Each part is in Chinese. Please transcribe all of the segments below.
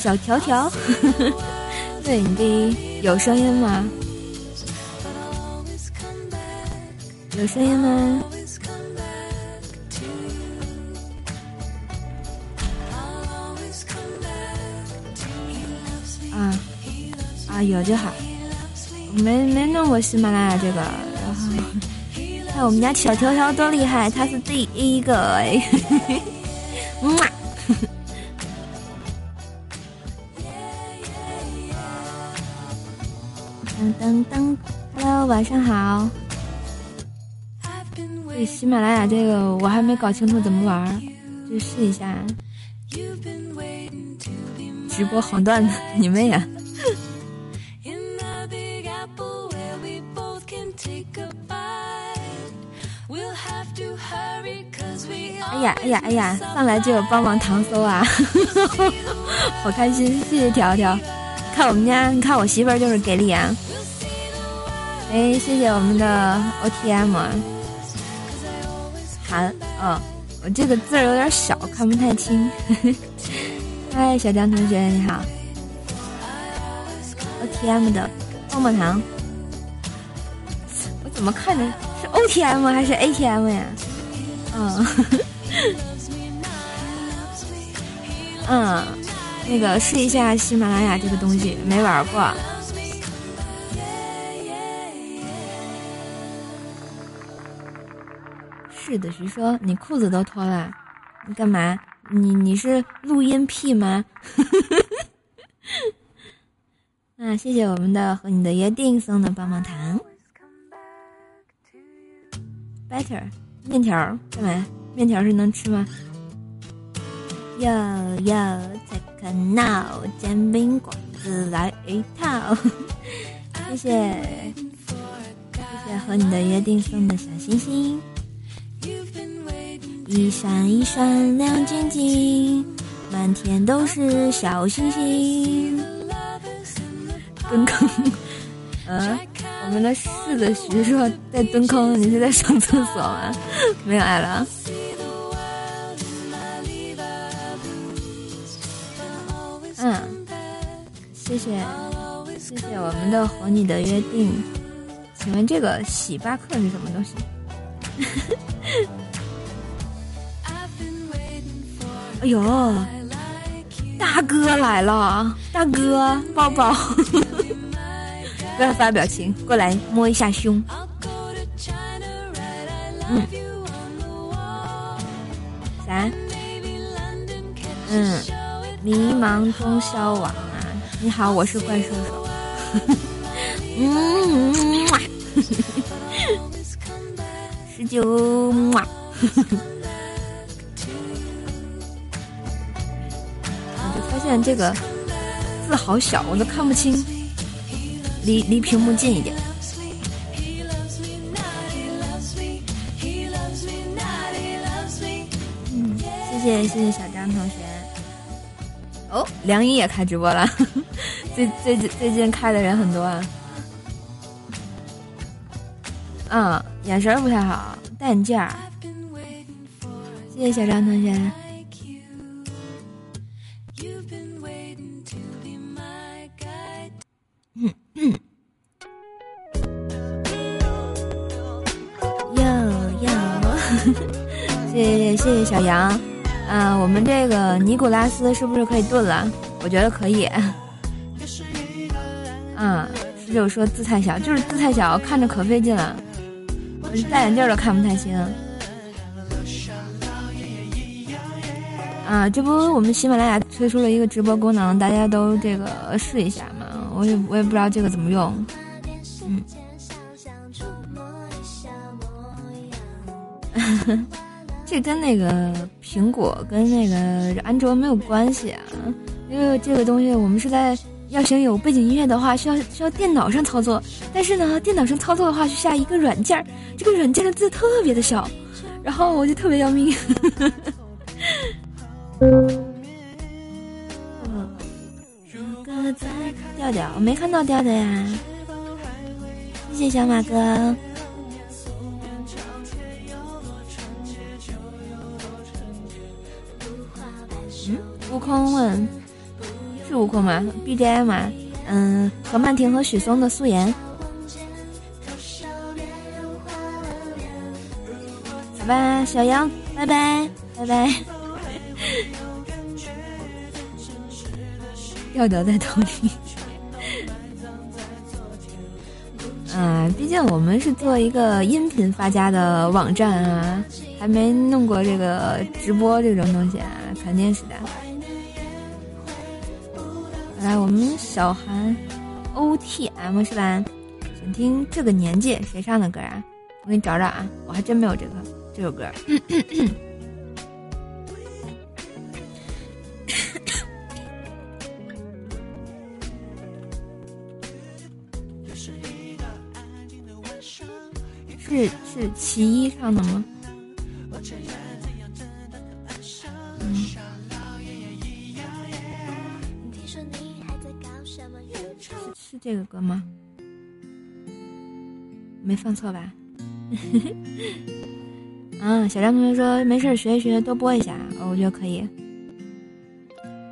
小条条，对你的有声音吗？有声音吗？啊啊，有就好。没没弄过喜马拉雅这个，然后看我们家小条条多厉害，他是第一个哎，晚上好。对喜马拉雅这个我还没搞清楚怎么玩，就试一下。直播黄段子，你妹呀！哎呀哎呀哎呀！上来就有帮忙糖搜啊，好开心！谢谢条条，看我们家，你看我媳妇儿就是给力啊！哎，谢谢我们的 O T M，韩，嗯，我这个字儿有点小，看不太清。嗨，小张同学你好，O T M 的棒棒糖，我怎么看着是 O T M 还是 A T M 呀？嗯，嗯，那个试一下喜马拉雅这个东西，没玩过。是的，徐说你裤子都脱了，你干嘛？你你是录音癖吗？那，谢谢我们的和你的约定送的棒棒糖。Better 面条干嘛？面条是能吃吗？哟哟，再看闹煎饼果子来一套。谢谢，谢谢和你的约定送的小星星。一闪一闪亮晶晶，满天都是小星星。蹲坑，嗯，我们的是的徐说在蹲坑，你是在上厕所吗？没有爱了。嗯，谢谢，谢谢我们的和你的约定。请问这个喜巴克是什么东西？哎呦，大哥来了！大哥，抱抱！不要发表情，过来摸一下胸。嗯，啥？嗯，迷茫中消亡啊！你好，我是怪兽手。嗯，十九，么。这个字好小，我都看不清。离离屏幕近一点。谢谢谢谢小张同学。哦，梁一也开直播了，最最最近开的人很多啊。嗯，眼神不太好，戴眼镜儿。谢谢小张同学。谢谢小杨，嗯，我们这个尼古拉斯是不是可以炖了？我觉得可以。嗯，十九说字太小，就是字太小，看着可费劲了，戴眼镜都看不太清。啊，这不我们喜马拉雅推出了一个直播功能，大家都这个试一下嘛。我也我也不知道这个怎么用。嗯。这跟那个苹果跟那个安卓没有关系啊，因为这个东西我们是在要想有背景音乐的话，需要需要电脑上操作。但是呢，电脑上操作的话，需下一个软件儿，这个软件的字特别的小，然后我就特别要命。调调，我没看到调调呀，谢谢小马哥。悟空问：“是悟空吗？BGM 吗？嗯，何曼婷和许嵩的素颜。好吧，小杨，拜拜，拜拜。调调在头里。啊，毕竟我们是做一个音频发家的网站啊，还没弄过这个直播这种东西啊，肯定是的。”来，我们小韩，O T M 是吧？想听这个年纪谁唱的歌啊？我给你找找啊，我还真没有这个这首歌。是是其一唱的吗？这个歌吗？没放错吧？嗯，小张同学说没事学一学，多播一下，我觉得可以。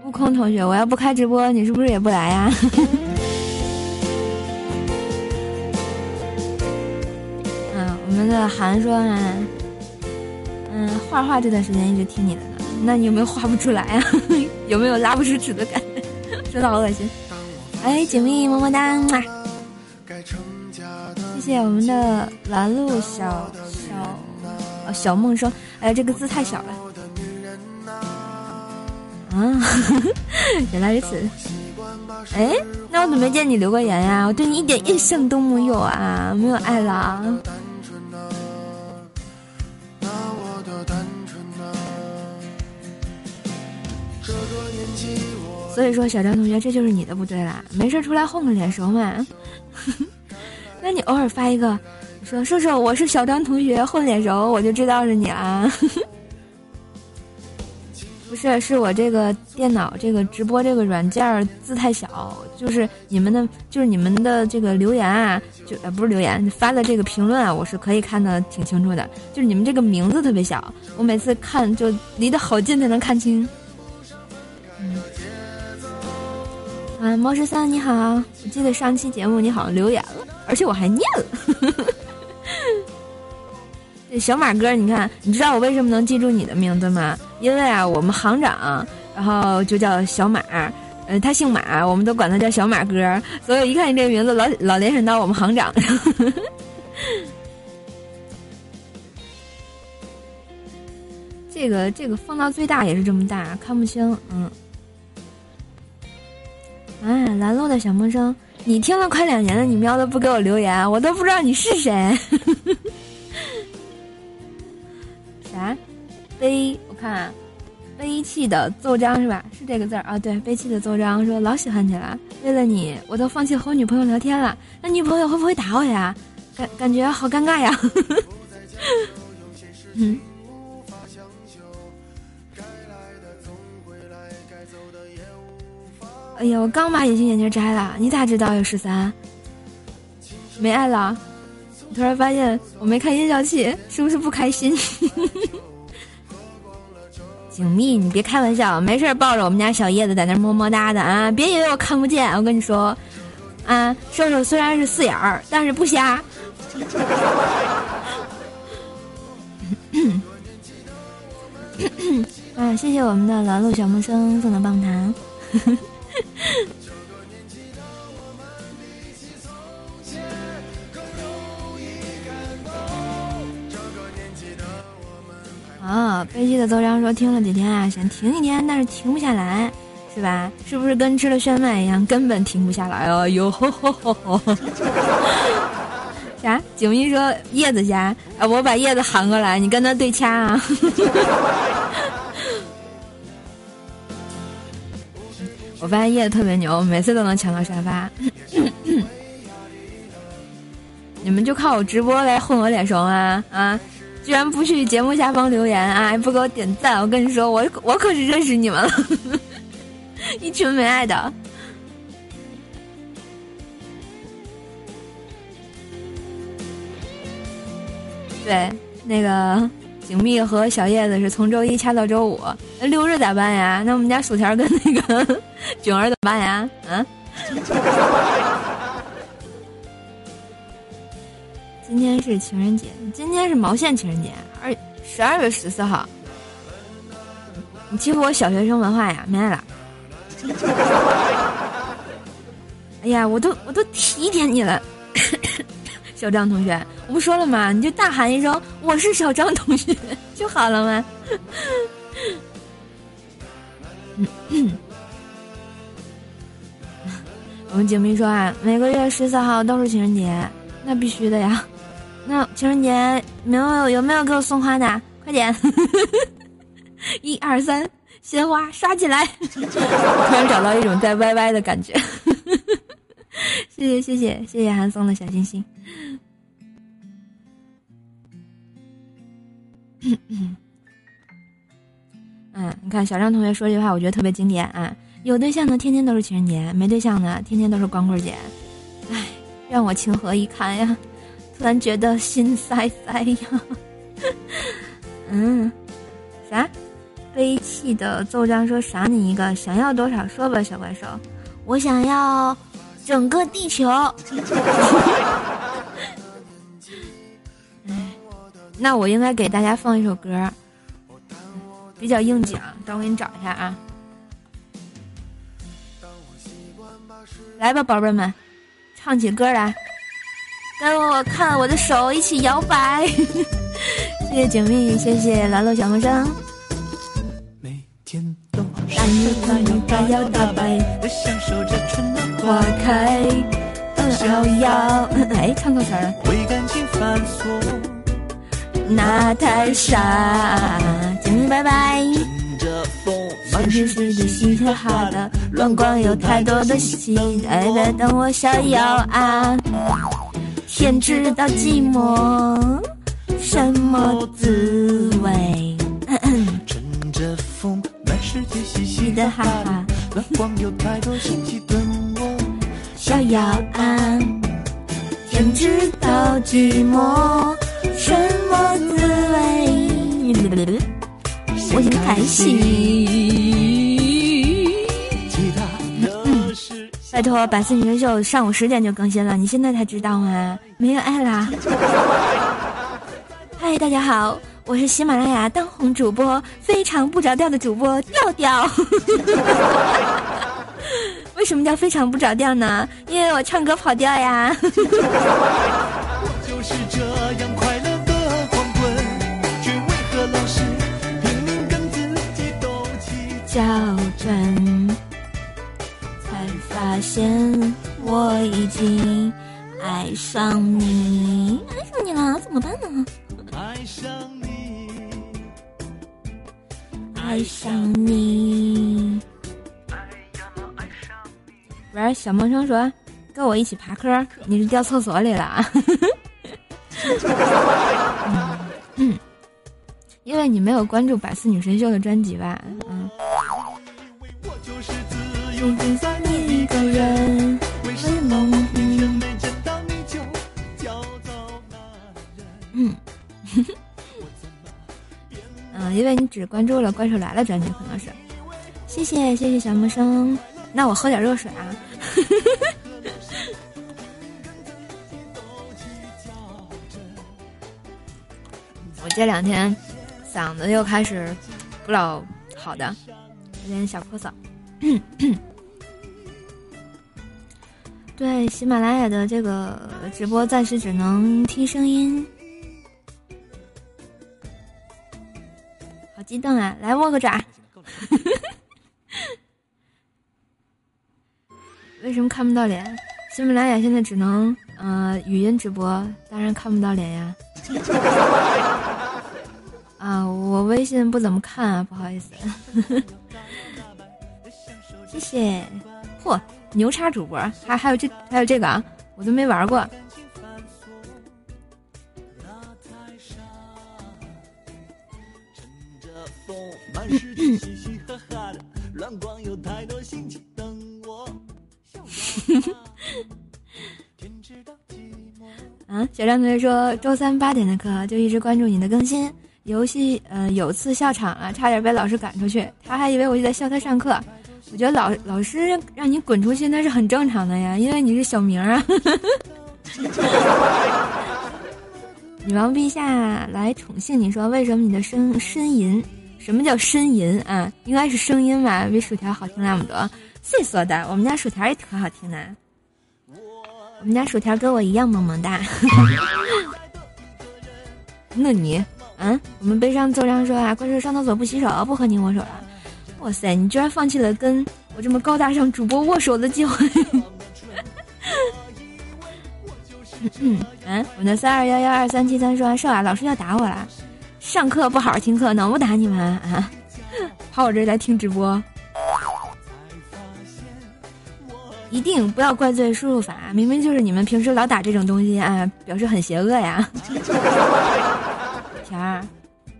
悟空同学，我要不开直播，你是不是也不来呀？嗯，我们的韩说呢，嗯，画画这段时间一直听你的呢，那你有没有画不出来啊？有没有拉不出纸的感觉？真的好恶心。哎，锦觅么么哒！谢谢我们的拦路小小小梦说。哎，这个字太小了。啊，原来如此。哎，那我怎么没见你留过言呀？我对你一点印象都没有啊，没有爱了。所以说，小张同学，这就是你的不对啦。没事出来混个脸熟嘛。那你偶尔发一个，说说说我是小张同学，混脸熟，我就知道是你啦。不是，是我这个电脑这个直播这个软件字太小，就是你们的，就是你们的这个留言啊，就呃不是留言发的这个评论啊，我是可以看的挺清楚的。就是你们这个名字特别小，我每次看就离得好近才能看清。啊，猫十三你好，我记得上期节目你好像留言了，而且我还念了。这 小马哥，你看，你知道我为什么能记住你的名字吗？因为啊，我们行长，然后就叫小马，呃，他姓马，我们都管他叫小马哥，所以一看你这个名字，老老联想到我们行长。这个这个放到最大也是这么大，看不清，嗯。哎，拦路的小陌生，你听了快两年了，你喵的不给我留言，我都不知道你是谁。啥？悲？我看，悲泣的奏章是吧？是这个字儿啊？对，悲泣的奏章说老喜欢你了，为了你，我都放弃和我女朋友聊天了。那女朋友会不会打我呀？感感觉好尴尬呀。嗯。哎呀，我刚把隐形眼镜摘了，你咋知道有十三？没爱了，突然发现我没开音效器，是不是不开心？景密，你别开玩笑，没事抱着我们家小叶子在那么么哒的啊！别以为我看不见，我跟你说，啊，瘦瘦虽然是四眼儿，但是不瞎。啊，谢谢我们的劳碌小木生送的棒糖。啊，悲戚的奏章说听了几天啊，想停一天，但是停不下来，是吧？是不是跟吃了炫迈一样，根本停不下来哦？哟吼吼吼吼！啥？景明说叶子家啊，我把叶子喊过来，你跟他对掐啊。我发现叶子特别牛，每次都能抢到沙发。你们就靠我直播来混我脸熟啊啊！居然不去节目下方留言啊，不给我点赞！我跟你说，我我可是认识你们了，一群没爱的。对，那个景蜜和小叶子是从周一掐到周五，那六日咋办呀？那我们家薯条跟那个 囧儿怎么办呀？嗯？今天是情人节，今天是毛线情人节，二十二月十四号。你欺负我小学生文化呀？没爱了。哎呀，我都我都提点你了，小张同学，我不说了吗？你就大喊一声“我是小张同学”就好了吗？我们景明说啊，每个月十四号都是情人节，那必须的呀。那情人节没有有没有给我送花的？快点！一二三，鲜花刷起来！突然找到一种在 YY 的感觉。谢谢谢谢谢谢韩松的小心心。嗯，你看小张同学说这句话，我觉得特别经典啊！有对象的天天都是情人节，没对象的天天都是光棍节。唉，让我情何以堪呀！突然觉得心塞塞呀，嗯，啥？悲泣的奏章说赏你一个，想要多少说吧，小怪兽。我想要整个地球。那我应该给大家放一首歌，比较应景。等我给你找一下啊。来吧，宝贝们，唱起歌来。跟我看我的手一起摇摆，谢谢锦觅，谢谢蓝露小陌生。大摇大摇大摇大摆的享受着春暖花开，逍遥。哎，唱错词了。为感情犯错，那太傻。景蜜拜拜。往事是的嘻哈哈的，乱逛有太多的期待在等我逍遥啊。天知道寂寞什么滋味。乘着风，满世界嘻嘻的哈哈，乱逛有太多新奇等我逍遥啊。天知道寂寞什么滋味，我很开心。拜托，百思女神秀上午十点就更新了，你现在才知道吗？没有爱啦！嗨，大家好，我是喜马拉雅当红主播，非常不着调的主播调调。为什么叫非常不着调呢？因为我唱歌跑调呀。校准。发现我已经爱上你，爱上你了，怎么办呢？爱上你，爱上你。喂，小萌生说：“跟我一起爬坑，你是掉厕所里了？” 嗯，因为你没有关注百思女神秀的专辑吧？嗯。一个人，嗯，嗯，因为你只关注了《怪兽来了》专辑，可能是。谢谢谢谢小木生，那我喝点热水啊。这两天嗓子又开始不老好的，有点小咳嗽。对，喜马拉雅的这个直播暂时只能听声音，好激动啊！来握个爪。为什么看不到脸？喜马拉雅现在只能呃语音直播，当然看不到脸呀。啊，我微信不怎么看啊，不好意思。谢谢。嚯，牛叉主播，还还有这还有这个啊，我都没玩过。啊，小张同学说，周三八点的课就一直关注你的更新。游戏呃有次笑场了，差点被老师赶出去，他还以为我就在笑他上课。我觉得老老师让你滚出去那是很正常的呀，因为你是小明啊。女王陛下来宠幸你，说为什么你的声呻吟？什么叫呻吟啊？应该是声音吧，比薯条好听那么多。谁说的？我们家薯条也可好听的。我们家薯条跟我一样萌萌哒。那你，嗯，我们悲伤奏章说啊，怪兽上厕所不洗手，不和你握手了。哇塞，你居然放弃了跟我这么高大上主播握手的机会。嗯嗯，我们的三二幺幺二三七三说完瘦啊，老师要打我了，上课不好好听课，能不打你们啊？跑我这儿来听直播，一定不要怪罪输入法，明明就是你们平时老打这种东西啊，表示很邪恶呀。甜儿，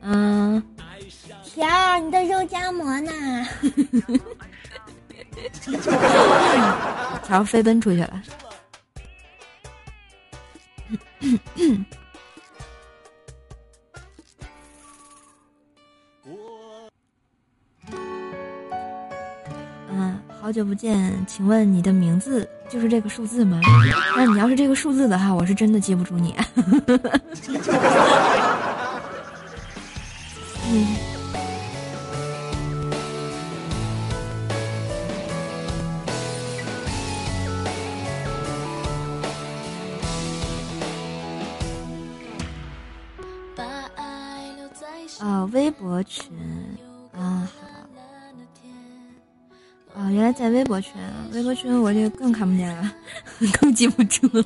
嗯，甜儿，你的肉夹馍呢？条飞奔出去了。嗯，好久不见，请问你的名字就是这个数字吗？那你要是这个数字的话，我是真的记不住你。嗯。啊，微博群啊，好啊，原来在微博群，微博群我就更看不见了，更记不住了。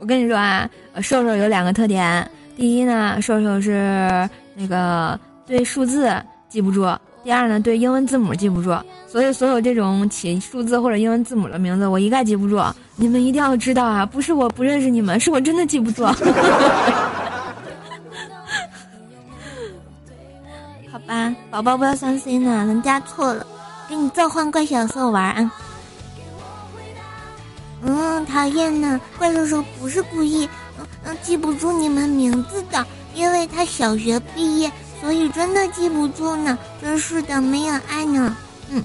我跟你说啊，瘦瘦有两个特点，第一呢，瘦瘦是那个对数字记不住；第二呢，对英文字母记不住。所以，所有这种起数字或者英文字母的名字，我一概记不住。你们一定要知道啊，不是我不认识你们，是我真的记不住。好吧，宝宝不要伤心了，人家错了，给你召唤怪小兽玩啊！嗯，讨厌呢，怪兽兽不是故意，嗯嗯，记不住你们名字的，因为他小学毕业，所以真的记不住呢。真是的，没有爱呢。嗯，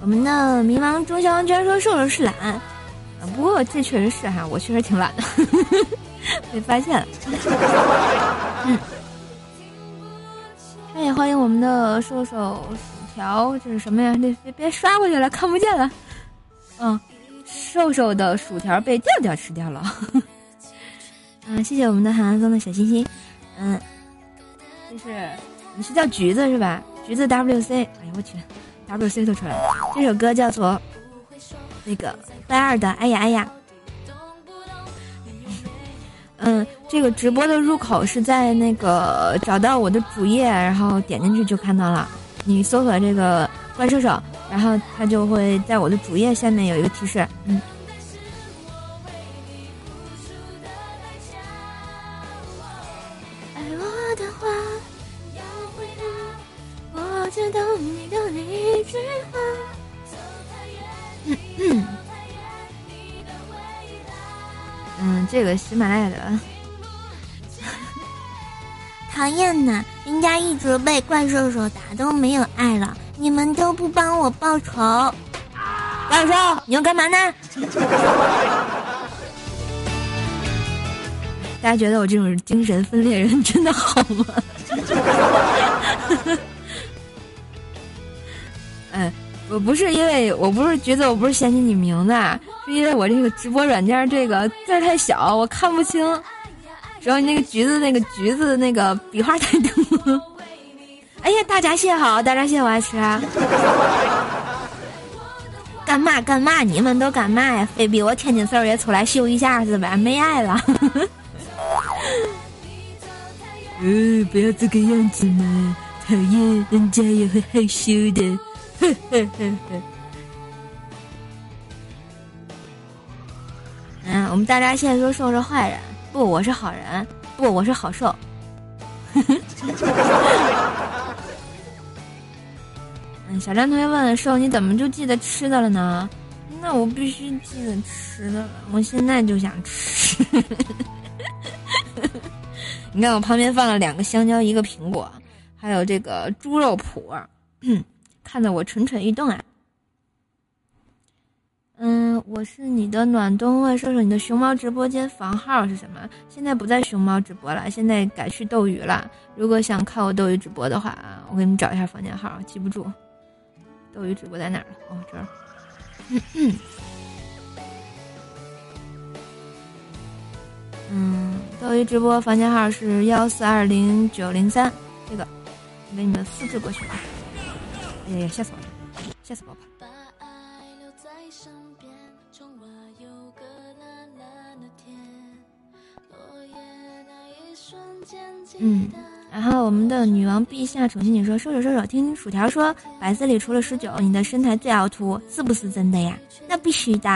我们的迷茫中小王居然说瘦瘦是懒，不过这确实是哈，我确实挺懒的，被发现了。嗯。也欢迎我们的瘦瘦薯条，这是什么呀？那别别刷过去了，看不见了。嗯，瘦瘦的薯条被调调吃掉了。嗯，谢谢我们的韩寒送的小心心。嗯，就是你是叫橘子是吧？橘子 W C。哎呀我去，W C 都出来了。这首歌叫做那个拜二的哎呀哎呀。嗯，这个直播的入口是在那个找到我的主页，然后点进去就看到了。你搜索这个怪兽手，然后它就会在我的主页下面有一个提示。嗯。喜马拉雅的讨厌呢，人家一直被怪兽手打都没有爱了，你们都不帮我报仇，怪兽，你要干嘛呢？大家觉得我这种精神分裂人真的好吗？我不是因为我不是觉得我不是嫌弃你名字，是因为我这个直播软件这个字太小，我看不清。主要你那个橘子那个橘子那个笔画太多。哎呀，大闸蟹好，大闸蟹我爱吃。干嘛干嘛？你们都干嘛呀？非逼我天津四儿也出来秀一下是吧？没爱了。呃，不要这个样子嘛，讨厌，人家也会害羞的。嗯，我们大家现在说瘦是坏人，不，我是好人，不，我是好瘦。嗯，小张同学问瘦，你怎么就记得吃的了呢？那我必须记得吃的了，我现在就想吃。你看我旁边放了两个香蕉，一个苹果，还有这个猪肉脯，看得我蠢蠢欲动啊。嗯，我是你的暖冬，问说说你的熊猫直播间房号是什么？现在不在熊猫直播了，现在改去斗鱼了。如果想看我斗鱼直播的话啊，我给你们找一下房间号，记不住。斗鱼直播在哪儿？哦，这儿。嗯，斗鱼直播房间号是幺四二零九零三，这个我给你们复制过去。哎呀，吓死我了！吓死宝宝。嗯，然后我们的女王陛下宠幸你说，收手收手，听薯条说，百思里除了十九，你的身材最凹凸，是不是真的呀？那必须的，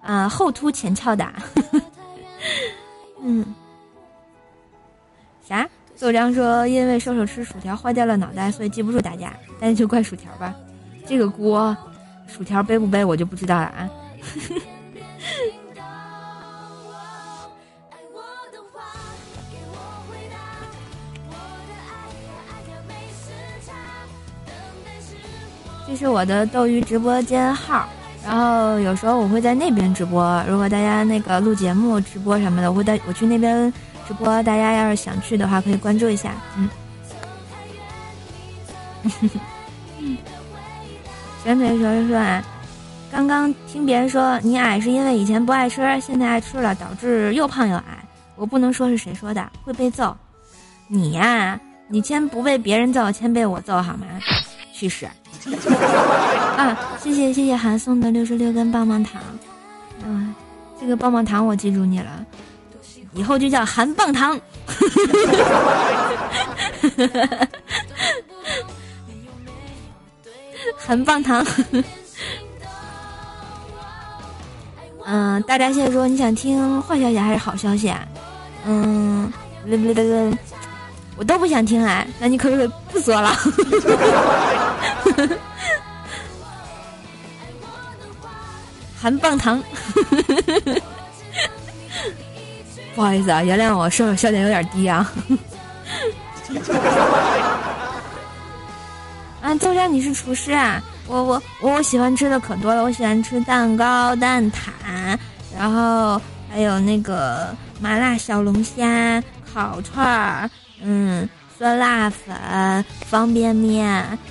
啊，后凸前翘的。嗯，啥？豆浆说，因为瘦瘦吃薯条坏掉了脑袋，所以记不住大家，那就怪薯条吧。这个锅，薯条背不背我就不知道了啊。这是我的斗鱼直播间号。然后有时候我会在那边直播，如果大家那个录节目直播什么的，我会在我去那边直播。大家要是想去的话，可以关注一下。嗯，小腿说说说，刚刚听别人说你矮是因为以前不爱吃，现在爱吃了，导致又胖又矮。我不能说是谁说的，会被揍。你呀，你先不被别人揍，先被我揍好吗？去死！啊，谢谢谢谢韩送的六十六根棒棒糖，嗯，这个棒棒糖我记住你了，以后就叫韩棒糖。韩棒糖。嗯，大闸蟹说你想听坏消息还是好消息啊？嗯，我都不想听啊，那你可不可以不说了？含棒糖，不好意思啊，原谅我，说笑点有点低啊。啊，豆浆，你是厨师啊？我我我喜欢吃的可多了，我喜欢吃蛋糕、蛋挞，然后还有那个麻辣小龙虾、烤串儿，嗯，酸辣粉、方便面。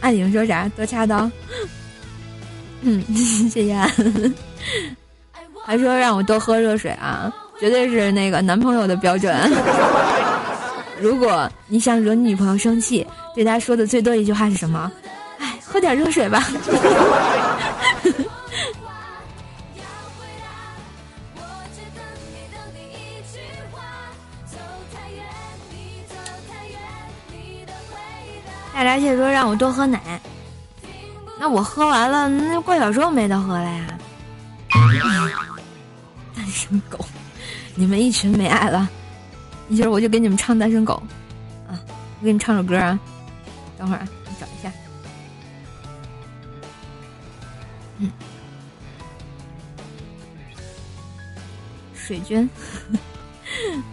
暗影说啥？多掐刀。嗯，谢谢。啊还说让我多喝热水啊，绝对是那个男朋友的标准。如果你想惹你女朋友生气，对她说的最多一句话是什么？哎，喝点热水吧。大闸蟹说让我多喝奶，那我喝完了，那过小时候没得喝了呀。单身狗，你们一群没爱了，一会儿我就给你们唱单身狗，啊，我给你唱首歌啊，等会儿我找一下。嗯，水军，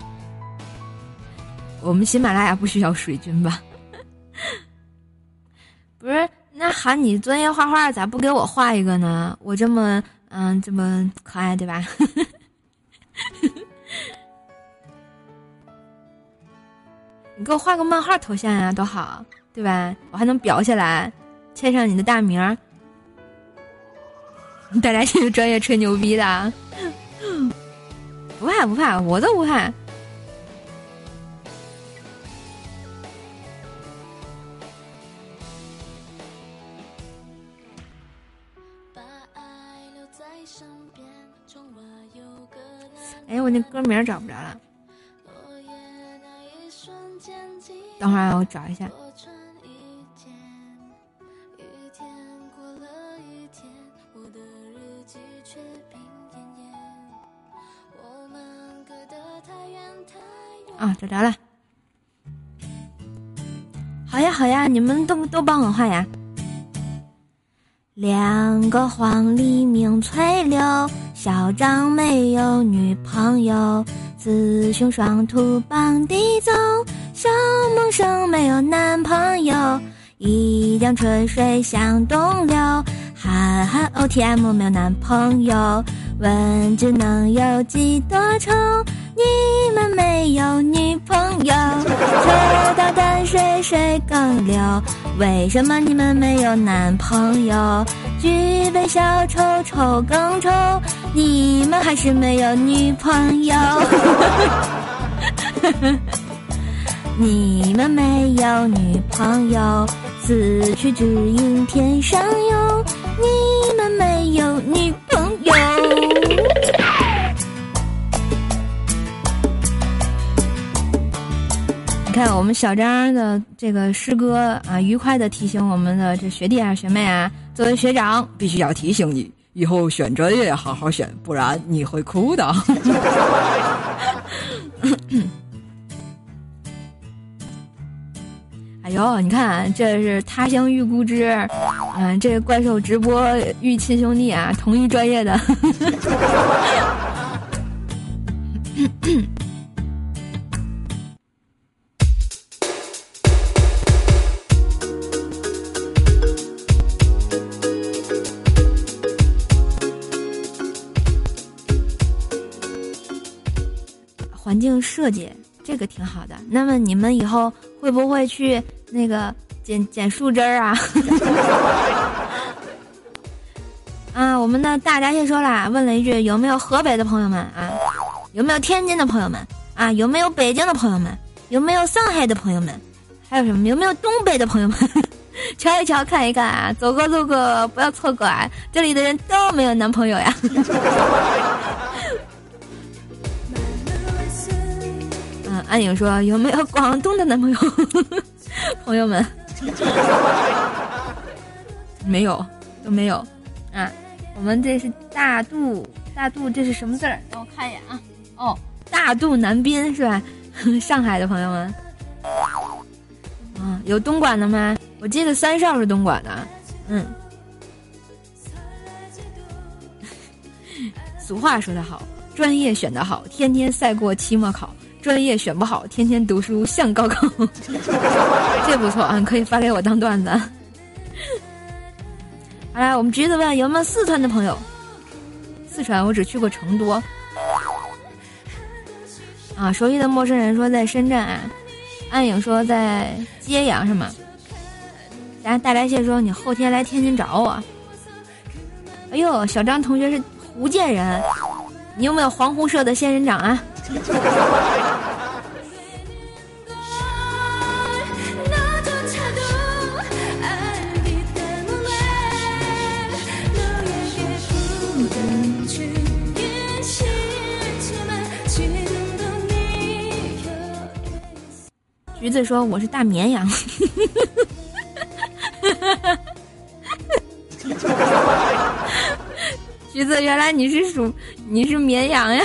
我们喜马拉雅不需要水军吧？不是，那喊你专业画画，咋不给我画一个呢？我这么嗯这么可爱，对吧？你给我画个漫画头像呀，多好，对吧？我还能裱起来，签上你的大名儿。大家是专业吹牛逼的，不怕不怕，我都不怕。哎，我那歌名找不着了。等会儿我找一下。啊，找着了。好呀，好呀，你们都都帮我画呀。两个黄鹂鸣翠柳，小张没有女朋友。雌雄双兔傍地走，小萌生没有男朋友。一江春水向东流，哈哈 O T M 没有男朋友。问只能有几多愁？你们没有女朋友。车到淡水水更流，为什么你们没有男朋友？举杯消愁愁更愁，你们还是没有女朋友。你们没有女朋友，此去只应天上有。你们没有女朋友。你看，我们小张的这个诗歌啊，愉快的提醒我们的这学弟啊、学妹啊，作为学长，必须要提醒你，以后选专业好好选，不然你会哭的。哎呦，你看，这是他乡遇故知，嗯，这怪兽直播遇亲兄弟啊，同一专业的。环境设计这个挺好的。那么你们以后会不会去那个捡捡树枝儿啊？啊，我们的大闸蟹说了，问了一句有没有河北的朋友们啊？有没有天津的朋友们啊？有没有北京的朋友们？有没有上海的朋友们？还有什么？有没有东北的朋友们？瞧一瞧，看一看啊！走过路过不要错过啊！这里的人都没有男朋友呀。安影说：“有没有广东的男朋友？朋友们，没有，都没有。啊，我们这是大肚，大肚，这是什么字儿？让我看一眼啊。哦，大肚南滨是吧？上海的朋友们，啊，有东莞的吗？我记得三少是东莞的。嗯，俗话说得好，专业选得好，天天赛过期末考。”专业选不好，天天读书像高考，这不错啊，可以发给我当段子。好来，我们橘子问有没有四川的朋友？四川我只去过成都。啊，熟悉的陌生人说在深圳啊，暗影说在揭阳是吗？然后大白蟹说你后天来天津找我。哎呦，小张同学是福建人，你有没有黄湖社的仙人掌啊？橘子说：“我是大绵羊。” 橘子，原来你是属你是绵羊呀！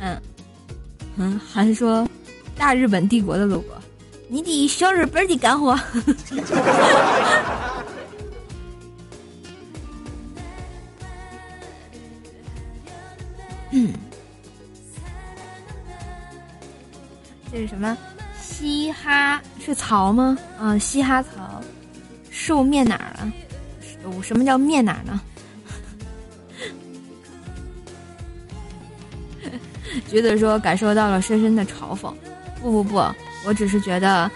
嗯嗯，还是说大日本帝国的 logo，你的小日本的干活。嗯，这是什么？嘻哈是曹吗？嗯，嘻哈草，寿面哪儿了？什么叫面哪儿呢？橘子说感受到了深深的嘲讽。不不不，我只是觉得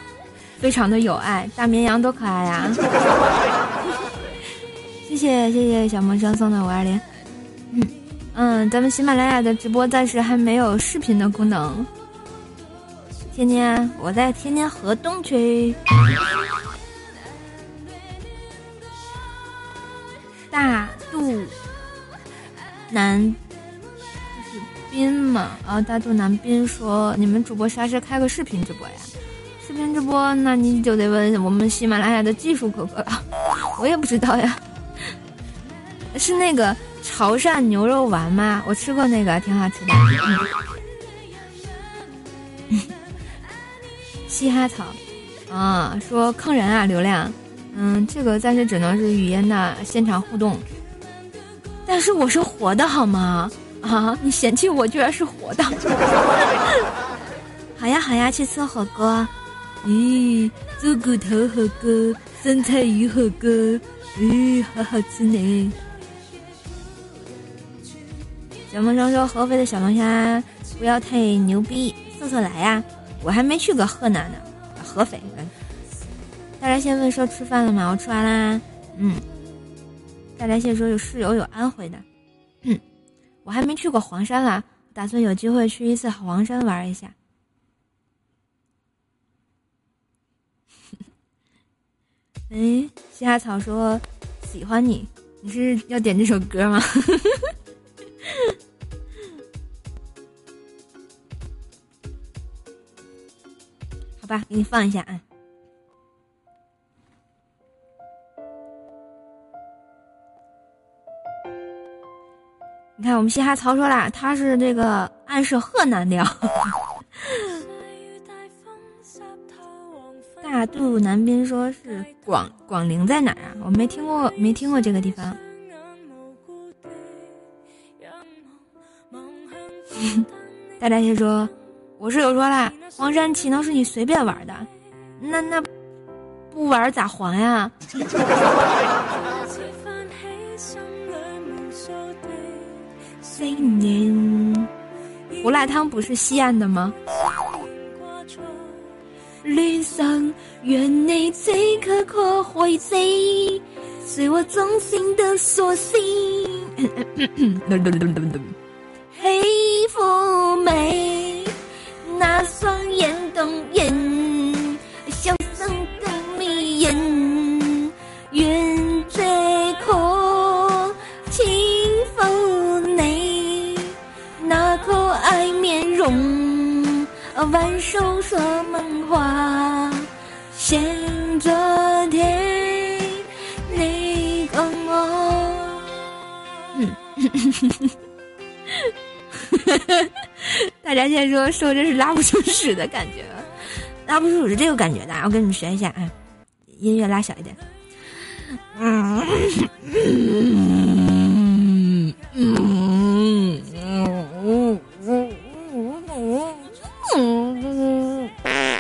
非常的有爱。大绵羊多可爱呀！谢谢谢谢小萌生送的五二零。嗯嗯，咱们喜马拉雅的直播暂时还没有视频的功能。天天，我在天天河东区。南就是斌嘛，啊，大肚南斌说你们主播啥时开个视频直播呀？视频直播那你就得问我们喜马拉雅的技术哥哥了，我也不知道呀。是那个潮汕牛肉丸吗？我吃过那个，挺好吃的。嘻哈草，啊，说坑人啊，流量。嗯，这个暂时只能是语音的现场互动，但是我是活的好吗？啊，你嫌弃我居然是活的？好呀好呀，去吃火锅。咦，猪骨头火锅，酸菜鱼火锅，咦，好好吃呢。小梦生说合肥的小龙虾不要太牛逼，色色来呀！我还没去过河南呢，合肥。大家先问说吃饭了吗？我吃完啦。嗯。大家先说有室友有安徽的。我还没去过黄山啦，打算有机会去一次黄山玩一下。哎，嘻哈草说喜欢你，你是要点这首歌吗？好吧，给你放一下啊。你看，我们嘻哈曹说啦，他是这个暗示河南的。大肚南边说是广广陵在哪儿啊？我没听过，没听过这个地方。大家先说。我室友说啦，黄山岂能是你随便玩的？那那不玩咋还呀？胡辣汤不是西安的吗？旅上愿你最可可回忆，随我衷心的索性。黑富美。那双眼动人，笑声更迷人。愿这颗轻抚你那可爱面容，挽手说梦话，向昨天，你跟我。嗯。大家先说说这是拉不出屎的感觉，拉不出屎是这个感觉的。我跟你们学一下啊，音乐拉小一点。嗯嗯嗯嗯嗯嗯嗯嗯嗯嗯嗯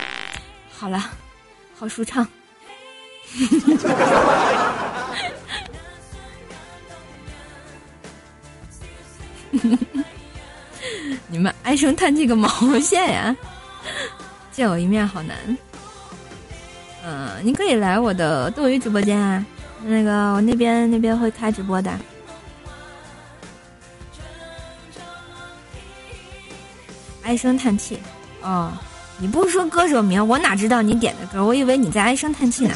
好了，好舒畅。你们唉声叹气个毛线呀！见我一面好难。嗯，你可以来我的斗鱼直播间啊，那个我那边那边会开直播的。唉声叹气哦，你不说歌手名，我哪知道你点的歌？我以为你在唉声叹气呢。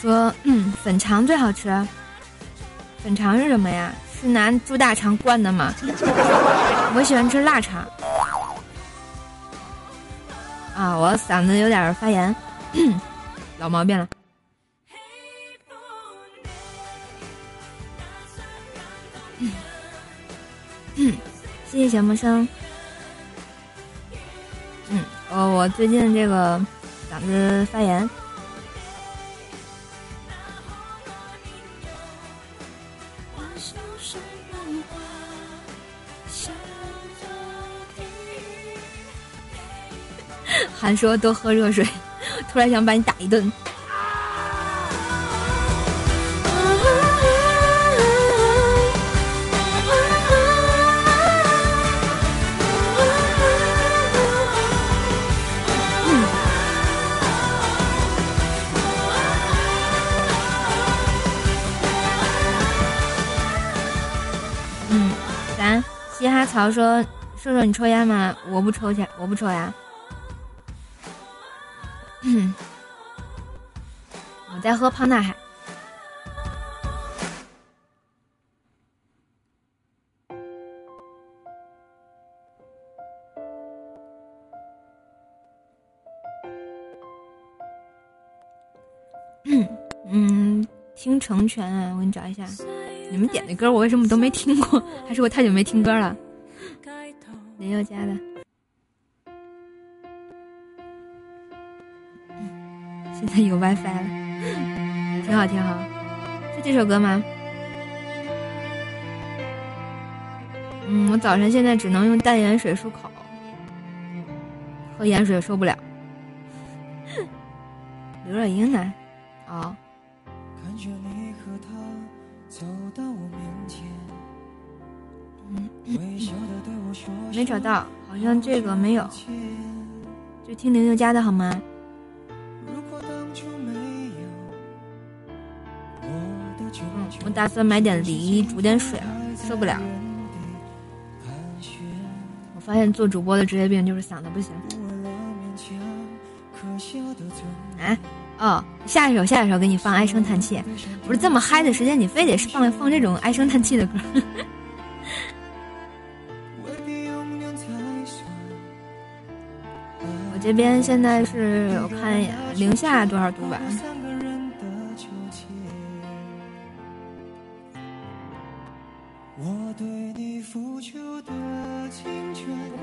说，嗯，粉肠最好吃。粉肠是什么呀？是拿猪大肠灌的吗？我喜欢吃腊肠。啊，我嗓子有点发炎，老毛病了。嗯，谢谢小陌生。嗯，我我最近这个嗓子发炎。说多喝热水突然想把你打一顿。嗯咱嘻哈曹说说说你抽烟吗？我不抽去我不抽呀。嗯。我在喝胖大海。嗯，听成全啊，我给你找一下。你们点的歌我为什么都没听过？还是我太久没听歌了？林宥嘉的，现在有 WiFi 了，挺好挺好。是这首歌吗？嗯，我早晨现在只能用淡盐水漱口，喝盐水受不了。刘若英呢？哦。没找到，好像这个没有，就听林宥嘉的好吗？打算买点梨，煮点水了，受不了。我发现做主播的职业病就是嗓子不行。啊，哦，下一首下一首给你放唉声叹气，不是这么嗨的时间，你非得放放这种唉声叹气的歌。我这边现在是我看一眼零下多少度吧。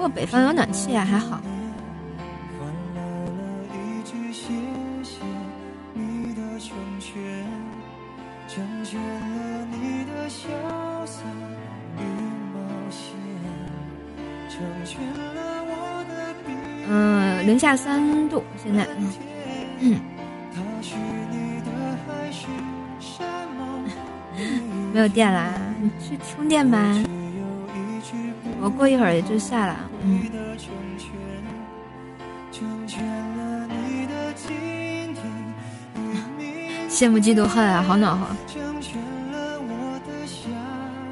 过北方有暖气啊，还好。嗯，零下三度，现在。嗯，没有电啦，你去充电吧。我过一会儿也就下了。嗯。羡慕嫉妒恨啊，好暖和。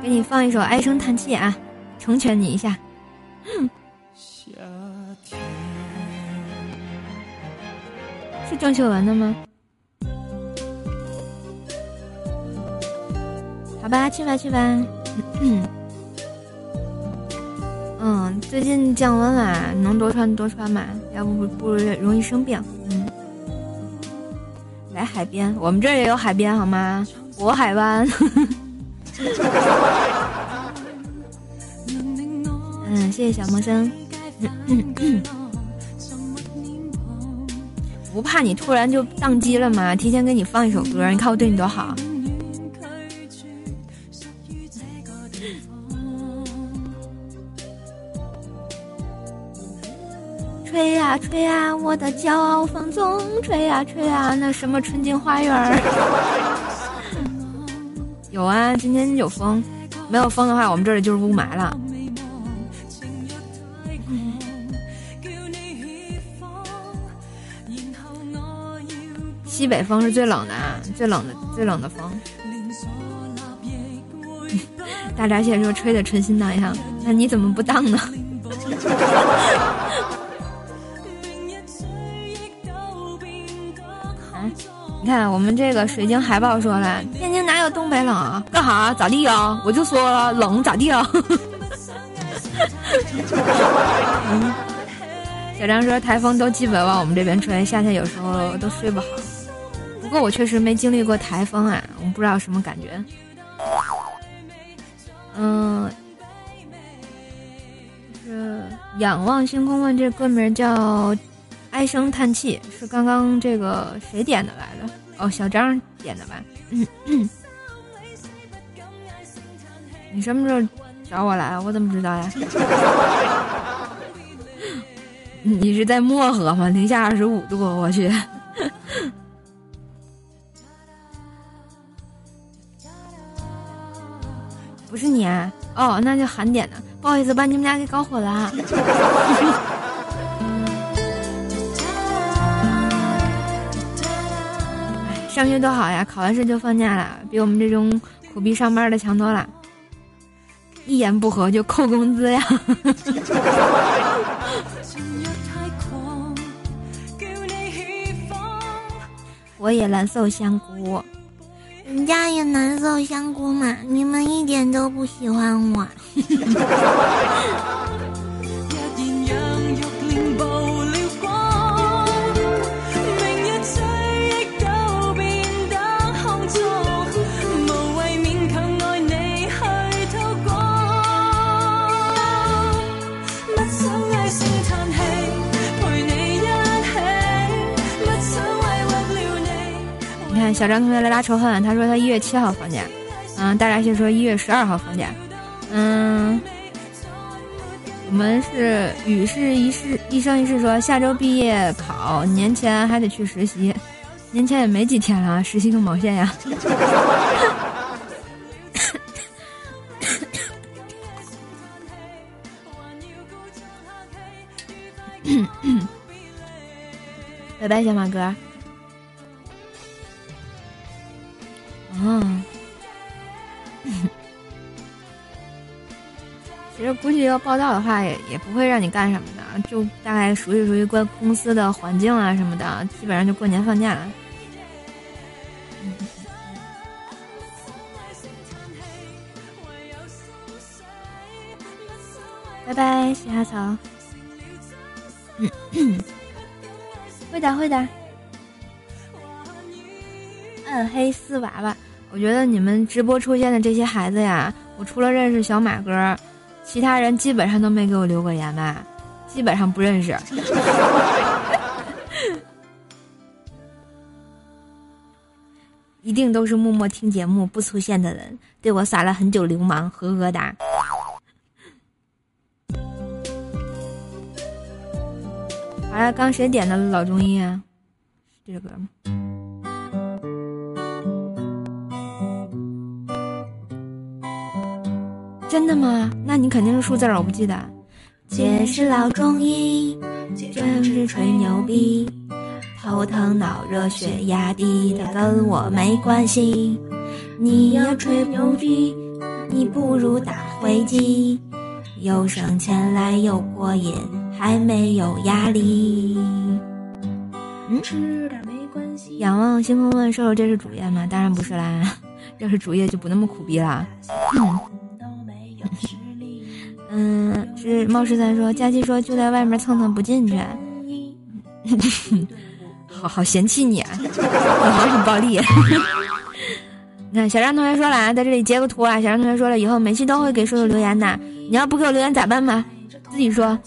给你放一首唉声叹气啊，成全你一下。是郑秀文的吗？好吧，去吧去吧。嗯，嗯最近降温了，能多穿多穿嘛，要不不容易生病。嗯，来海边，我们这儿也有海边好吗？渤海湾。嗯，谢谢小陌生。不怕你突然就宕机了吗？提前给你放一首歌，你看我对你多好。吹啊，我的骄傲放纵；吹啊吹啊，那什么纯净花园。有啊，今天有风，没有风的话，我们这里就是雾霾了。西北风是最冷的，最冷的最冷的风。大闸蟹说吹的春心荡漾，那你怎么不荡呢？你看我们这个水晶海豹说了，天津哪有东北冷啊？干哈？咋地啊？我就说了冷咋地啊？小张说台风都基本往我们这边吹，夏天有时候都睡不好。不过我确实没经历过台风啊，我不知道什么感觉。嗯，是仰望星空问这歌名叫《唉声叹气》，是刚刚这个谁点的来的？哦，小张点的吧？你什么时候找我来？我怎么知道呀？你是在漠河吗？零下二十五度，我去。不是你啊？哦，那就喊点的。不好意思，把你们俩给搞混了。上学多好呀，考完试就放假了，比我们这种苦逼上班的强多了。一言不合就扣工资呀。我也难受香菇，人家也难受香菇嘛，你们一点都不喜欢我。小张同学来拉仇恨，他说他一月七号放假，嗯，大闸蟹说一月十二号放假，嗯，我们是雨是一世一生一世说下周毕业考，年前还得去实习，年前也没几天了，实习个毛线呀！拜拜，小马哥。嗯，其实估计要报道的话，也也不会让你干什么的，就大概熟悉熟悉关公司的环境啊什么的，基本上就过年放假了。拜拜，洗哈草。会的，会的。暗黑丝娃娃。我觉得你们直播出现的这些孩子呀，我除了认识小马哥，其他人基本上都没给我留过言吧，基本上不认识。一定都是默默听节目不出现的人，对我耍了很久流氓，呵呵哒。好了，刚谁点的老中医啊？这首歌吗？真的吗？那你肯定是数字儿，我不记得。姐是老中医，真是吹牛逼，头疼脑热血压低的跟我没关系。你要吹牛逼，你不如打飞机，又省钱来又过瘾，还没有压力。嗯，吃点没关系仰望星空问瘦瘦这是主页吗？当然不是啦，要是主页就不那么苦逼啦。嗯，嗯是猫十三说，佳期说就在外面蹭蹭不进去，好好嫌弃你啊，好很暴力。你看小张同学说了啊，在这里截个图啊，小张同学说了，以后每期都会给叔叔留言的，你要不给我留言咋办吧？自己说。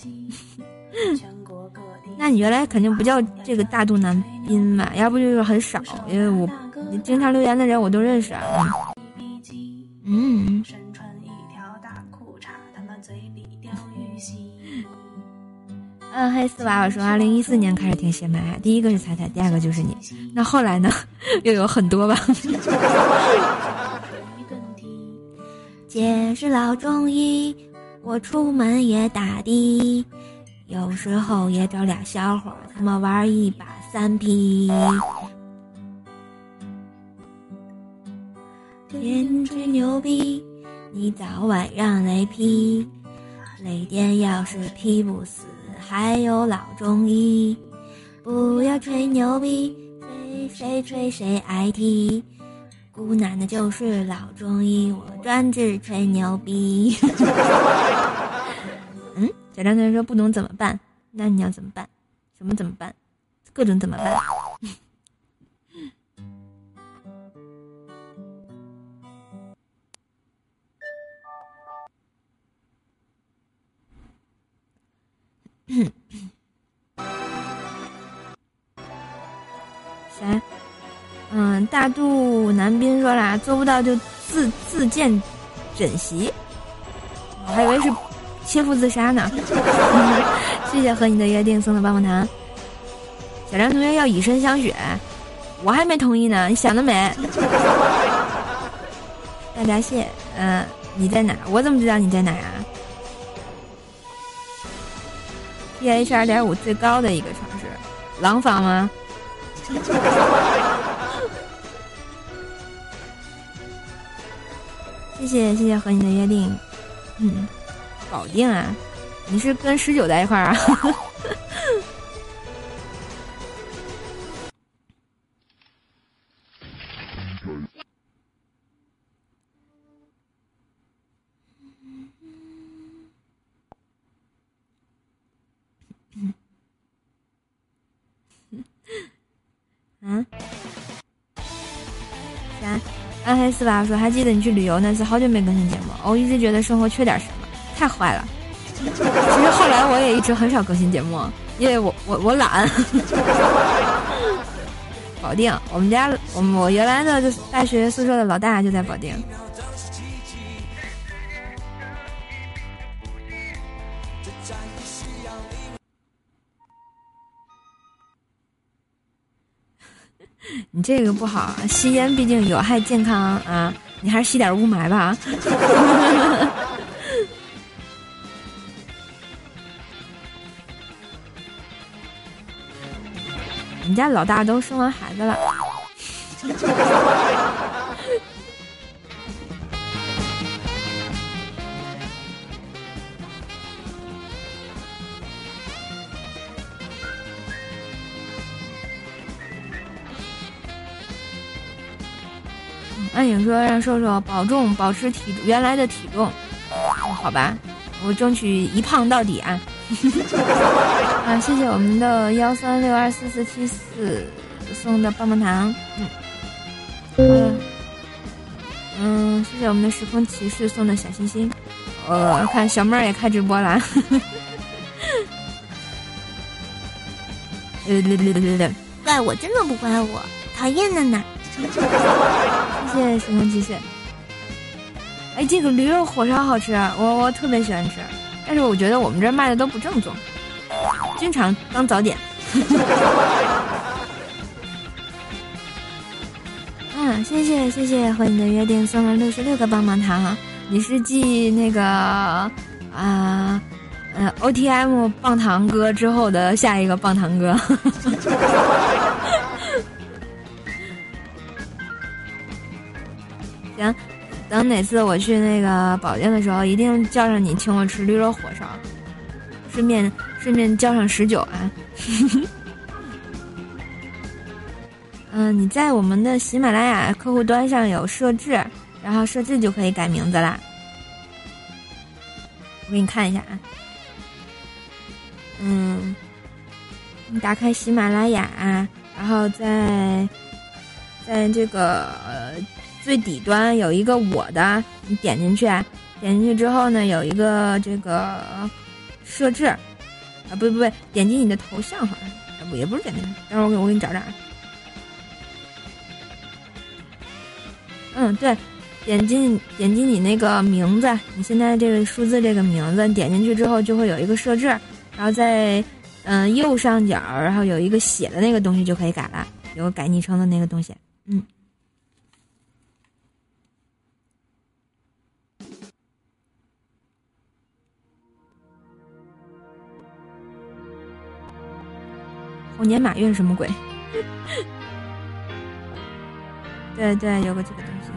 那你原来肯定不叫这个大肚男宾嘛？要不就是很少，因为我经常留言的人我都认识啊。嗯。嗯，黑丝娃娃说，二零一四年开始听喜马拉雅，第一个是彩彩，第二个就是你。那后来呢？又有很多吧。姐是老中医，我出门也打的，有时候也找俩小伙他们玩一把三 P。别吹牛逼，你早晚让雷劈，雷电要是劈不死。还有老中医，不要吹牛逼，谁谁吹谁挨踢。姑奶奶就是老中医，我专治吹牛逼。嗯，小张同学说不懂怎么办？那你要怎么办？什么怎么办？各种怎么办？谁？嗯，大肚男宾说啦，做不到就自自荐枕席。我还以为是切腹自杀呢。谢谢和你的约定送的棒棒糖。小张同学要以身相许，我还没同意呢。你想得美。大闸蟹，嗯，你在哪？我怎么知道你在哪啊？pH 二点五最高的一个城市，廊坊吗？谢谢谢谢和你的约定，嗯，保定啊，你是跟十九在一块儿啊？四八说还记得你去旅游那次，好久没更新节目，我一直觉得生活缺点什么，太坏了。其实后来我也一直很少更新节目，因为我我我懒。保定，我们家我我原来的大学宿舍的老大就在保定。你这个不好，吸烟毕竟有害健康啊！你还是吸点雾霾吧。你家老大都生完孩子了。暗影说让瘦瘦保重，保持体原来的体重。好吧，我争取一胖到底啊！啊，谢谢我们的幺三六二四四七四送的棒棒糖。嗯，嗯，谢谢我们的时空骑士送的小心心。呃，看小妹儿也开直播了。对对对对对对，怪我真的不怪我，讨厌的呢。谢谢时空骑士。哎，这个驴肉火烧好吃，我我特别喜欢吃，但是我觉得我们这卖的都不正宗，经常当早点。嗯，谢谢谢谢，和你的约定送了六十六个棒棒糖，你是继那个啊呃 O T M 棒糖哥之后的下一个棒糖哥。等哪次我去那个保定的时候，一定叫上你请我吃驴肉火烧，顺便顺便叫上十九啊。嗯，你在我们的喜马拉雅客户端上有设置，然后设置就可以改名字啦。我给你看一下啊。嗯，你打开喜马拉雅，然后在在这个。最底端有一个我的，你点进去，点进去之后呢，有一个这个设置，啊，不不不，点击你的头像好像，啊不也不是点进去，等会儿我给我给你找找。嗯，对，点击点击你那个名字，你现在这个数字这个名字，点进去之后就会有一个设置，然后在嗯右上角，然后有一个写的那个东西就可以改了，有改昵称的那个东西，嗯。猴年马月是什么鬼？对对，有个这个东西。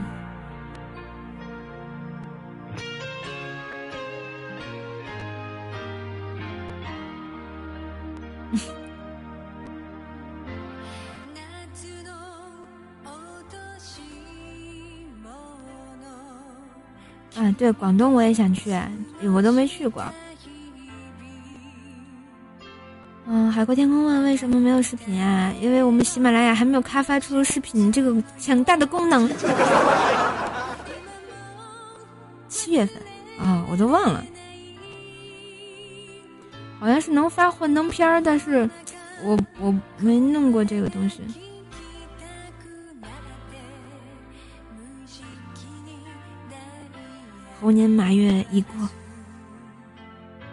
啊，对，广东我也想去，我都没去过。海阔天空问为什么没有视频啊？因为我们喜马拉雅还没有开发出视频这个强大的功能。七月份啊，我都忘了，好像是能发幻灯片儿，但是我我没弄过这个东西。猴年马月已过，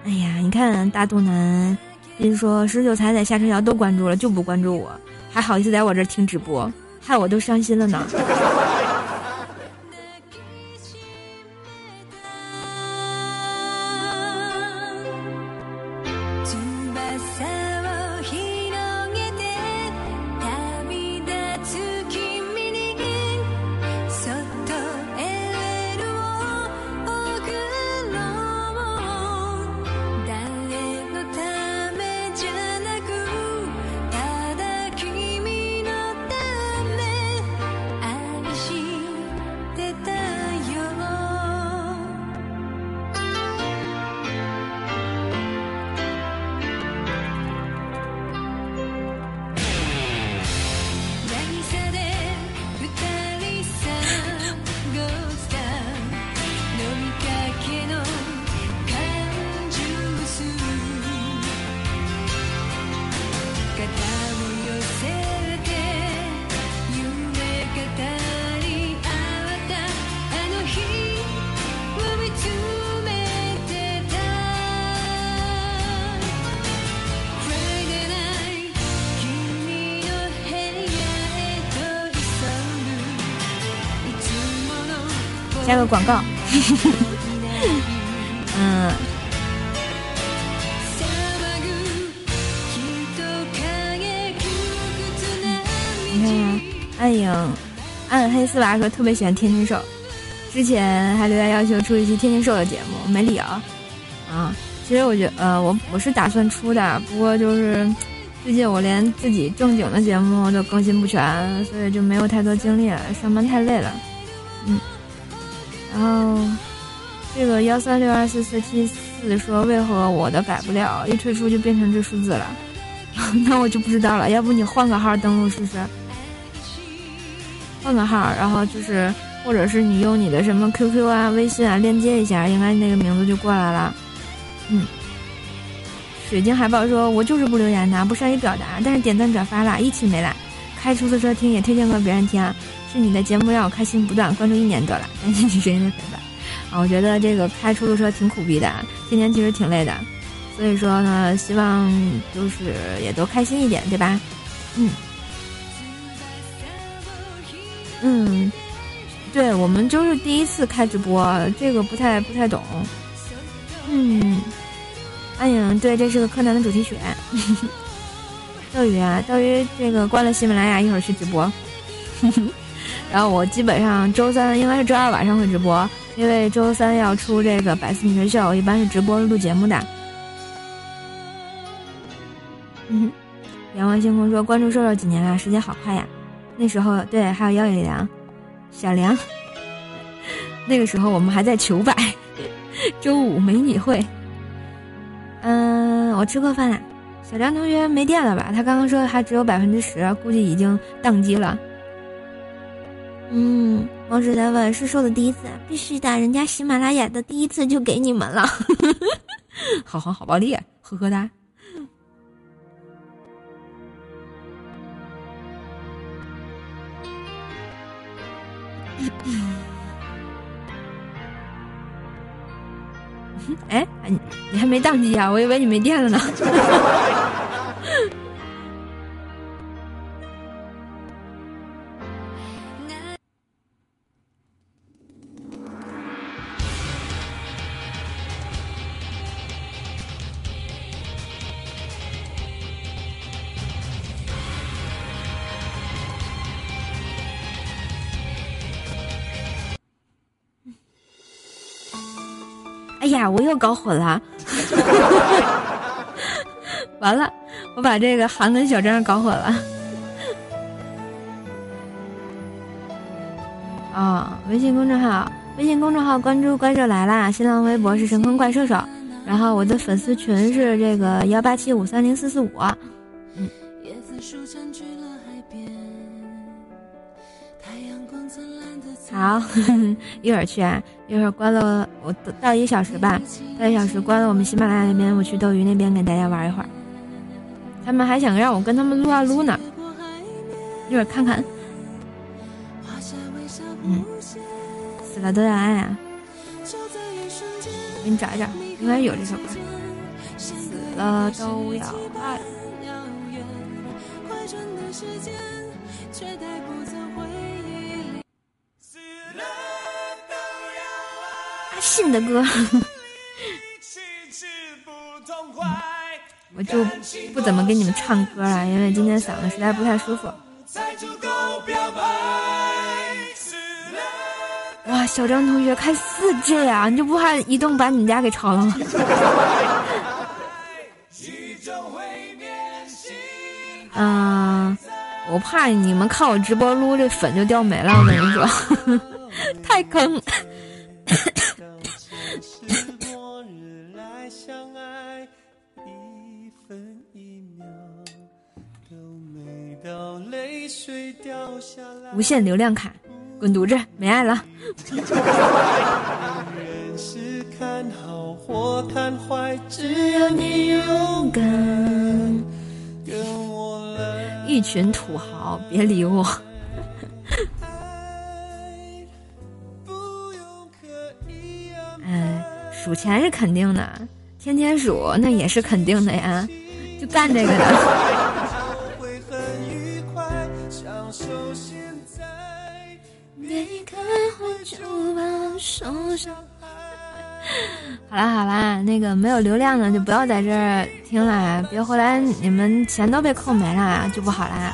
哎呀，你看大肚腩。听说十九才在下车桥都关注了，就不关注我，还好意思在我这听直播，害我都伤心了呢。加个广告。嗯。你看，暗影、暗黑四娃说特别喜欢天津兽，之前还留言要求出一期天津兽的节目，没理啊。啊，其实我觉呃，我我是打算出的，不过就是最近我连自己正经的节目都更新不全，所以就没有太多精力了，上班太累了。嗯，然后这个幺三六二四四七四说为何我的改不了，一退出就变成这数字了？那我就不知道了，要不你换个号登录试试？换个号，然后就是，或者是你用你的什么 QQ 啊、微信啊链接一下，应该那个名字就过来了。嗯，水晶海报说：“我就是不留言的，不善于表达，但是点赞转发了，一起没来。开出租车听也推荐过别人听啊，是你的节目让我开心不断，关注一年多了，感谢你声音的陪伴。啊，我觉得这个开出租车挺苦逼的，天天其实挺累的，所以说呢，希望就是也都开心一点，对吧？嗯。”嗯，对我们就是第一次开直播，这个不太不太懂。嗯，暗影对，这是个柯南的主题曲。斗鱼啊，斗鱼这个关了喜马拉雅，一会儿去直播。然后我基本上周三应该是周二晚上会直播，因为周三要出这个百思女神秀，我一般是直播录节目的。嗯，仰望星空说关注瘦瘦几年了，时间好快呀。那时候对，还有幺野良，小梁。那个时候我们还在求百，周五美女会。嗯，我吃过饭了。小梁同学没电了吧？他刚刚说还只有百分之十，估计已经宕机了。嗯，王石在问是说的第一次，必须的，人家喜马拉雅的第一次就给你们了。好黄好暴力，呵呵哒。哎，你你还没宕机啊？我以为你没电了呢。呀，我又搞混了，完了，我把这个韩跟小张搞混了。啊，微信公众号，微信公众号关注“怪兽来啦”，新浪微博是“神坑怪兽兽”，然后我的粉丝群是这个幺八七五三零四四五。嗯。好，一会儿去啊！一会儿关了，我到一个小时吧，到一小时关了。我们喜马拉雅那边，我去斗鱼那边给大家玩一会儿。他们还想让我跟他们撸啊撸呢，一会儿看看。嗯，死了都要爱啊！给你找一找，应该有这首歌。死了都要爱。信的歌，我就不怎么给你们唱歌了，因为今天嗓子实在不太舒服。哇，小张同学开四 G 啊，你就不怕移动把你们家给超了吗？嗯，我怕你们看我直播撸这粉就掉没了，我跟你说，太坑。无限流量卡，滚犊子，没爱了。一群土豪，别理我。哎，数钱是肯定的，天天数那也是肯定的呀，就干这个的。好啦好啦，那个没有流量的就不要在这儿听了，别回来你们钱都被扣没了，就不好啦。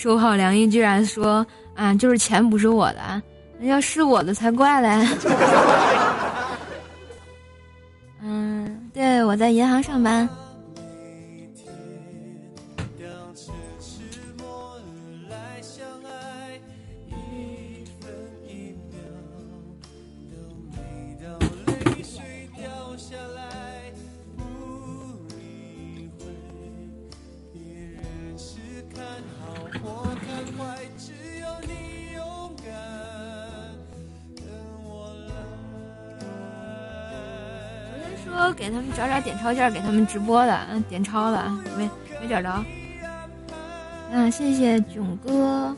收好梁毅居然说啊，就是钱不是我的，要是我的才怪嘞。嗯，对，我在银行上班。给他们找找点钞券，给他们直播的，嗯，点钞了，没没找着。啊，谢谢囧哥，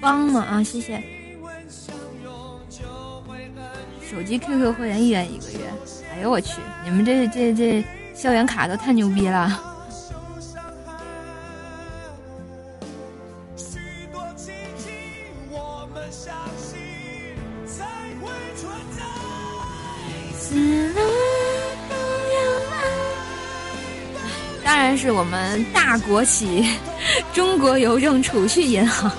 帮忙？啊，谢谢。手机 QQ 会员一元一个月，哎呦我去，你们这这这校园卡都太牛逼了。我们大国企，中国邮政储蓄银行。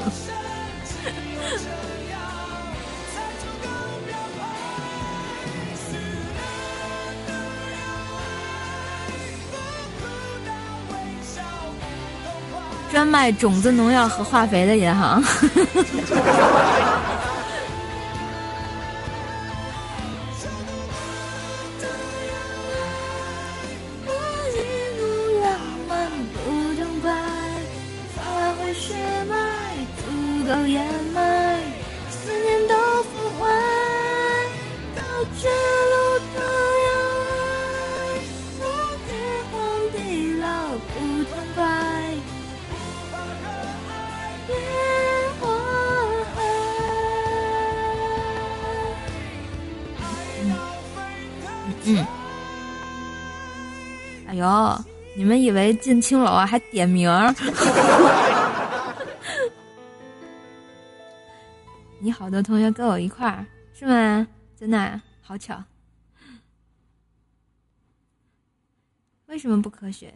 专卖种子、农药和化肥的银行。以为进青楼啊，还点名儿。你好多同学跟我一块儿，是吗？真的，好巧。为什么不科学？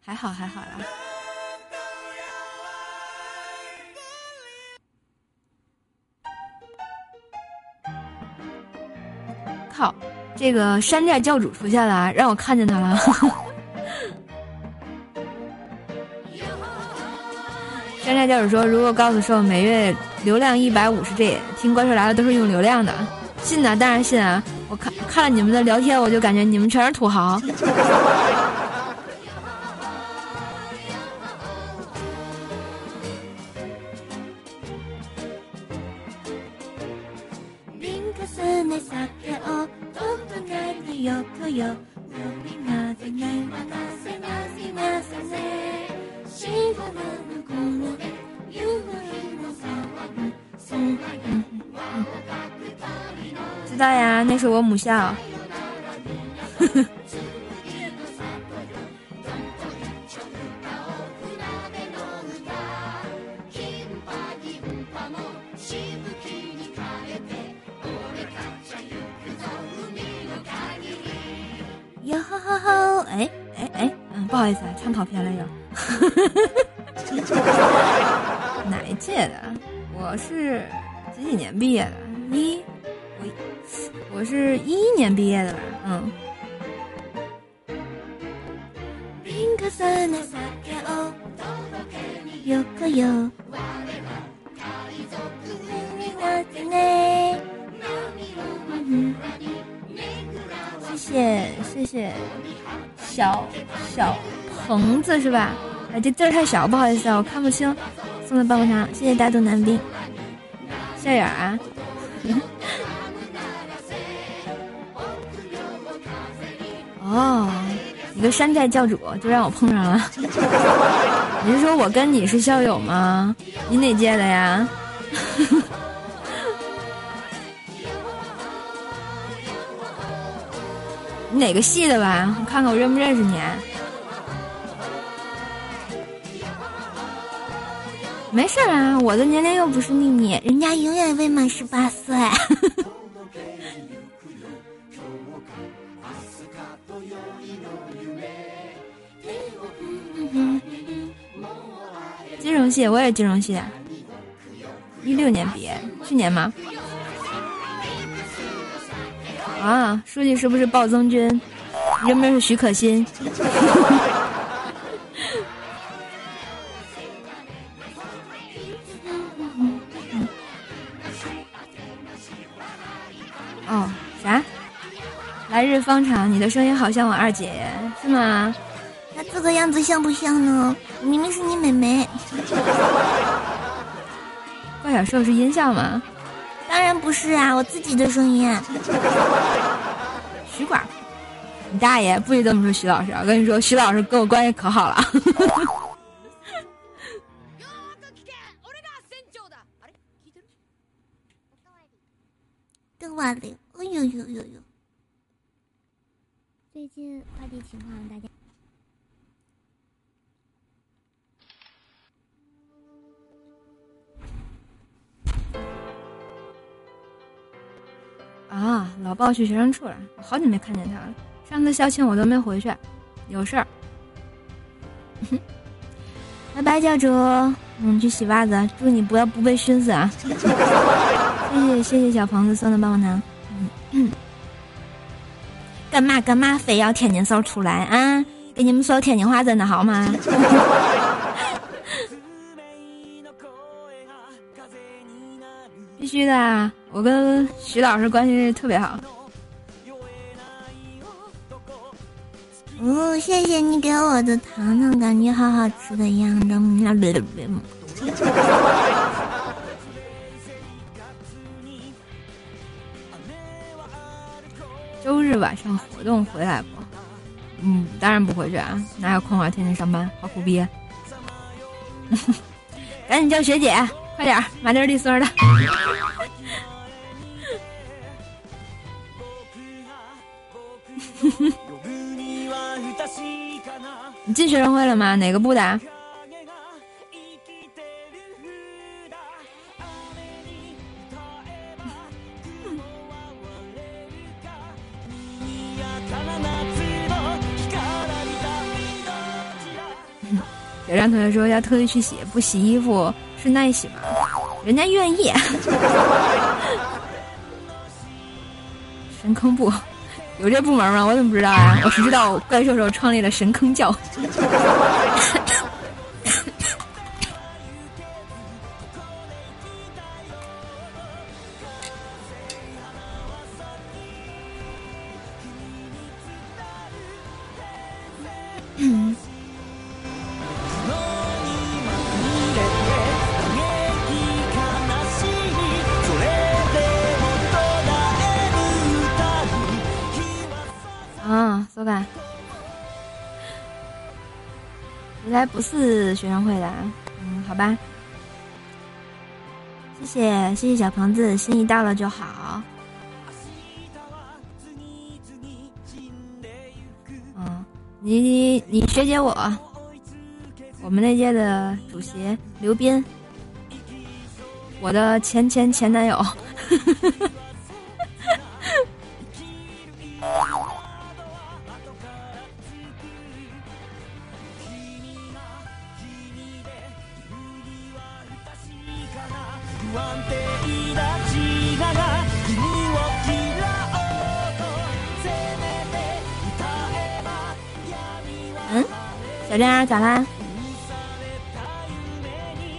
还好，还好啦。靠，这个山寨教主出现了，让我看见他了。山寨教主说：“如果告诉说每月流量一百五十 G，听怪兽来了都是用流量的，信呐，当然信啊！我看看了你们的聊天，我就感觉你们全是土豪。”我母校。谢谢谢谢，小小棚子是吧？哎，这字儿太小，不好意思啊，我看不清。送的棒棒糖，谢谢大肚男兵。笑眼啊！哦，一个山寨教主就让我碰上了。你是说我跟你是校友吗？你哪届的呀？你哪个系的吧？我看看我认不认识你。没事啊，我的年龄又不是秘密，人家永远未满十八岁。金融系，我也金融系，一六年毕业，去年吗？啊，书记是不是暴增军？人名是许可欣？哦，啥？来日方长，你的声音好像我二姐，是吗？那这个样子像不像呢？明明是你妹妹。怪小兽是音效吗？当然不是啊，我自己的声音。徐管，你大爷！不许这么说徐老师！我跟你说，徐老师跟我关系可好了。邓瓦林，哎呦呦呦呦！最近快递情况，大家啊，老鲍去学生处了，我好久没看见他了。上次校庆我都没回去，有事儿。拜拜，教主，嗯，去洗袜子，祝你不要不被熏死啊！谢谢谢谢小房子送的棒棒糖。嗯，干嘛干嘛非要天津骚出来啊？给你们说天津话真的好吗？必须的啊，我跟徐老师关系特别好。哦，谢谢你给我的糖糖，感觉好好吃的样子。周日晚上活动回来不？嗯，当然不回去啊，哪有空啊？天天上班，好苦逼！赶紧叫学姐，快点，麻溜利索的。你进学生会了吗？哪个部的？小张同学说要特意去洗，不洗衣服是耐洗吗？人家愿意。神坑部有这部门吗？我怎么不知道啊？我只知道怪兽兽创立了神坑教。是学生会的，嗯，好吧，谢谢谢谢小鹏子，心意到了就好。嗯，你你学姐我，我们那届的主席刘斌，我的前前前男友。嗯，小张咋啦？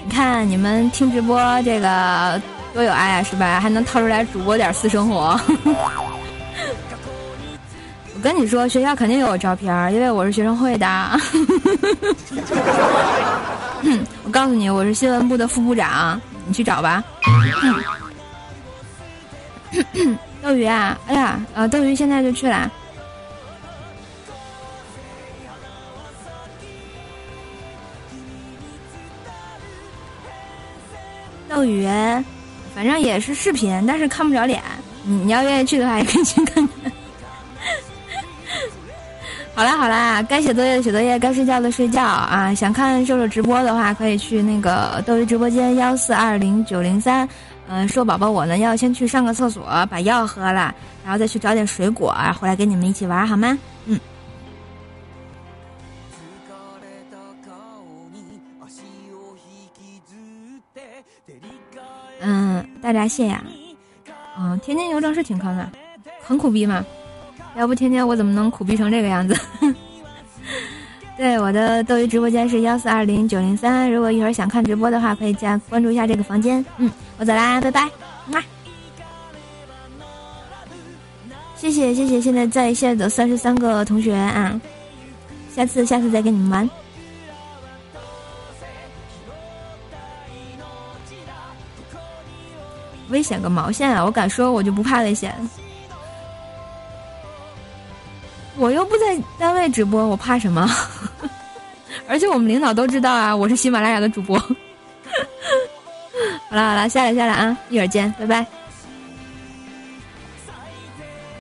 你看你们听直播这个多有爱啊，是吧？还能掏出来主播点私生活。我跟你说，学校肯定有我照片，因为我是学生会的。我告诉你，我是新闻部的副部长，你去找吧。斗鱼啊，哎呀，呃，斗鱼现在就去了。斗鱼，反正也是视频，但是看不着脸。你你要愿意去的话，也可以去看看。好啦好啦，该写作业的写作业，该睡觉的睡觉啊！想看瘦瘦直播的话，可以去那个斗鱼直播间幺四二零九零三。嗯，瘦宝宝，我呢要先去上个厕所，把药喝了，然后再去找点水果，回来跟你们一起玩，好吗？嗯。嗯，大闸蟹呀，嗯，天津邮政是挺坑的，很苦逼吗。要不天天我怎么能苦逼成这个样子？对，我的斗鱼直播间是幺四二零九零三。如果一会儿想看直播的话，可以加关注一下这个房间。嗯，我走啦，拜拜。哇，谢谢谢谢，现在在线的三十三个同学啊，下次下次再跟你们玩。危险个毛线啊！我敢说，我就不怕危险。我又不在单位直播，我怕什么？而且我们领导都知道啊，我是喜马拉雅的主播。好了好了，下来下来啊，一会儿见，拜拜。